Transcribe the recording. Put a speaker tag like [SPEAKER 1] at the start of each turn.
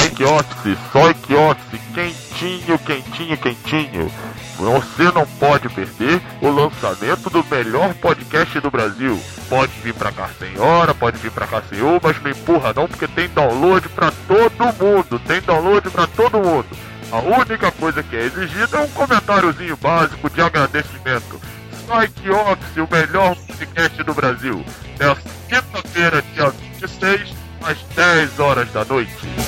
[SPEAKER 1] Só quiosque, só quentinho, quentinho, quentinho. Você não pode perder o lançamento do melhor podcast do Brasil. Pode vir pra cá sem hora, pode vir pra cá sem mas não empurra não, porque tem download pra todo mundo. Tem download pra todo mundo. A única coisa que é exigida é um comentáriozinho básico de agradecimento. Psyche Office, o melhor podcast do Brasil. Nessa quinta-feira, dia 26, às 10 horas da noite.